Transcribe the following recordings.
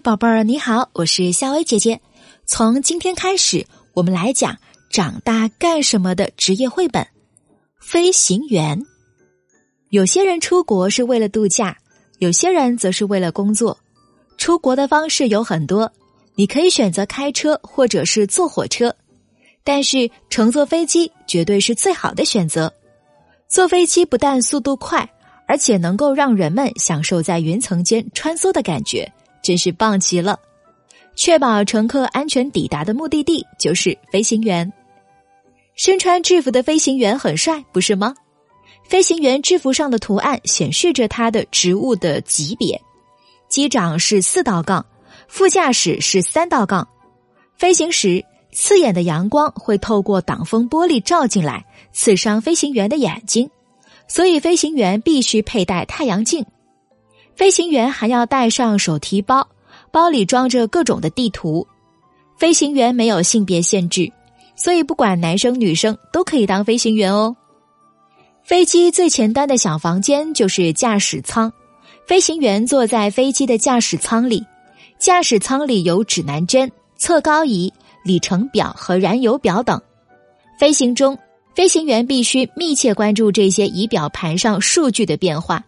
宝贝儿，你好，我是夏薇姐姐。从今天开始，我们来讲长大干什么的职业绘本——飞行员。有些人出国是为了度假，有些人则是为了工作。出国的方式有很多，你可以选择开车或者是坐火车，但是乘坐飞机绝对是最好的选择。坐飞机不但速度快，而且能够让人们享受在云层间穿梭的感觉。真是棒极了！确保乘客安全抵达的目的地就是飞行员。身穿制服的飞行员很帅，不是吗？飞行员制服上的图案显示着他的职务的级别：机长是四道杠，副驾驶是三道杠。飞行时，刺眼的阳光会透过挡风玻璃照进来，刺伤飞行员的眼睛，所以飞行员必须佩戴太阳镜。飞行员还要带上手提包，包里装着各种的地图。飞行员没有性别限制，所以不管男生女生都可以当飞行员哦。飞机最前端的小房间就是驾驶舱，飞行员坐在飞机的驾驶舱里。驾驶舱里有指南针、测高仪、里程表和燃油表等。飞行中，飞行员必须密切关注这些仪表盘上数据的变化。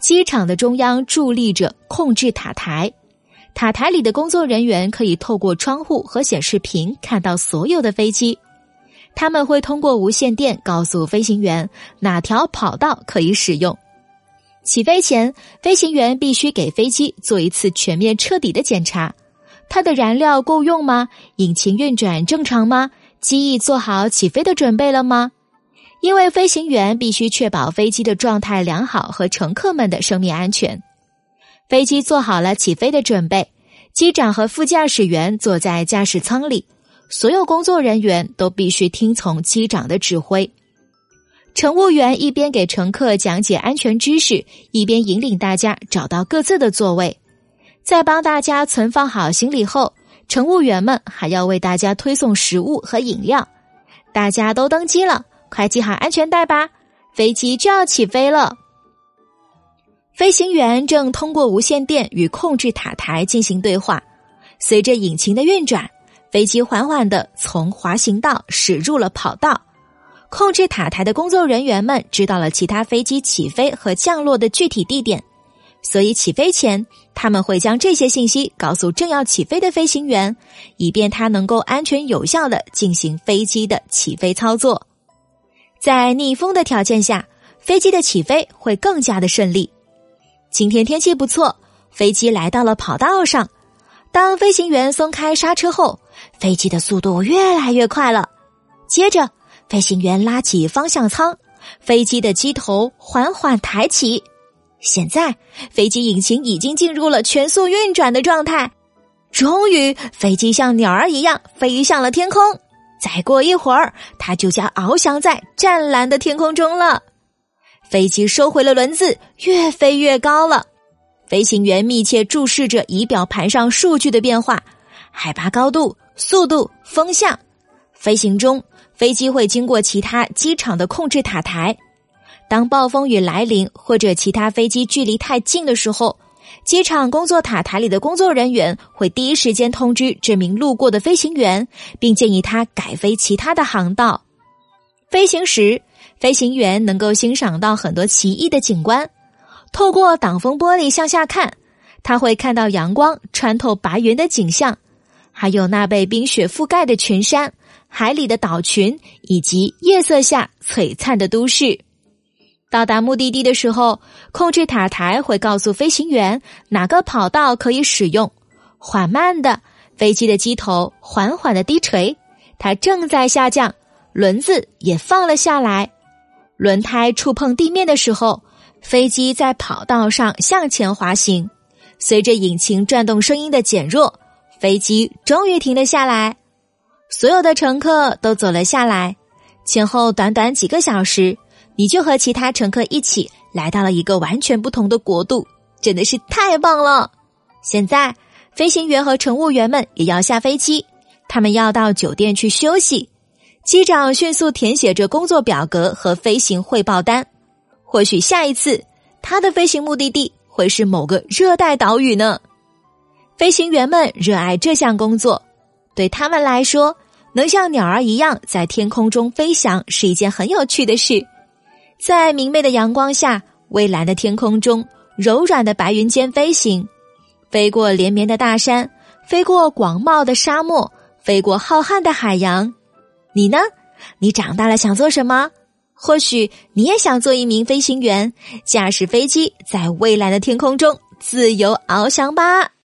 机场的中央伫立着控制塔台，塔台里的工作人员可以透过窗户和显示屏看到所有的飞机。他们会通过无线电告诉飞行员哪条跑道可以使用。起飞前，飞行员必须给飞机做一次全面彻底的检查：它的燃料够用吗？引擎运转正常吗？机翼做好起飞的准备了吗？因为飞行员必须确保飞机的状态良好和乘客们的生命安全。飞机做好了起飞的准备，机长和副驾驶员坐在驾驶舱里，所有工作人员都必须听从机长的指挥。乘务员一边给乘客讲解安全知识，一边引领大家找到各自的座位。在帮大家存放好行李后，乘务员们还要为大家推送食物和饮料。大家都登机了。快系好安全带吧，飞机就要起飞了。飞行员正通过无线电与控制塔台进行对话。随着引擎的运转，飞机缓缓的从滑行道驶入了跑道。控制塔台的工作人员们知道了其他飞机起飞和降落的具体地点，所以起飞前他们会将这些信息告诉正要起飞的飞行员，以便他能够安全有效的进行飞机的起飞操作。在逆风的条件下，飞机的起飞会更加的顺利。今天天气不错，飞机来到了跑道上。当飞行员松开刹车后，飞机的速度越来越快了。接着，飞行员拉起方向舱，飞机的机头缓缓抬起。现在，飞机引擎已经进入了全速运转的状态。终于，飞机像鸟儿一样飞向了天空。再过一会儿，它就将翱翔在湛蓝的天空中了。飞机收回了轮子，越飞越高了。飞行员密切注视着仪表盘上数据的变化：海拔、高度、速度、风向。飞行中，飞机会经过其他机场的控制塔台。当暴风雨来临或者其他飞机距离太近的时候。机场工作塔台里的工作人员会第一时间通知这名路过的飞行员，并建议他改飞其他的航道。飞行时，飞行员能够欣赏到很多奇异的景观。透过挡风玻璃向下看，他会看到阳光穿透白云的景象，还有那被冰雪覆盖的群山、海里的岛群以及夜色下璀璨的都市。到达目的地的时候，控制塔台会告诉飞行员哪个跑道可以使用。缓慢的，飞机的机头缓缓的低垂，它正在下降，轮子也放了下来。轮胎触碰地面的时候，飞机在跑道上向前滑行。随着引擎转动声音的减弱，飞机终于停了下来。所有的乘客都走了下来，前后短短几个小时。你就和其他乘客一起来到了一个完全不同的国度，真的是太棒了！现在，飞行员和乘务员们也要下飞机，他们要到酒店去休息。机长迅速填写着工作表格和飞行汇报单。或许下一次，他的飞行目的地会是某个热带岛屿呢。飞行员们热爱这项工作，对他们来说，能像鸟儿一样在天空中飞翔是一件很有趣的事。在明媚的阳光下，蔚蓝的天空中，柔软的白云间飞行，飞过连绵的大山，飞过广袤的沙漠，飞过浩瀚的海洋。你呢？你长大了想做什么？或许你也想做一名飞行员，驾驶飞机在蔚蓝的天空中自由翱翔吧。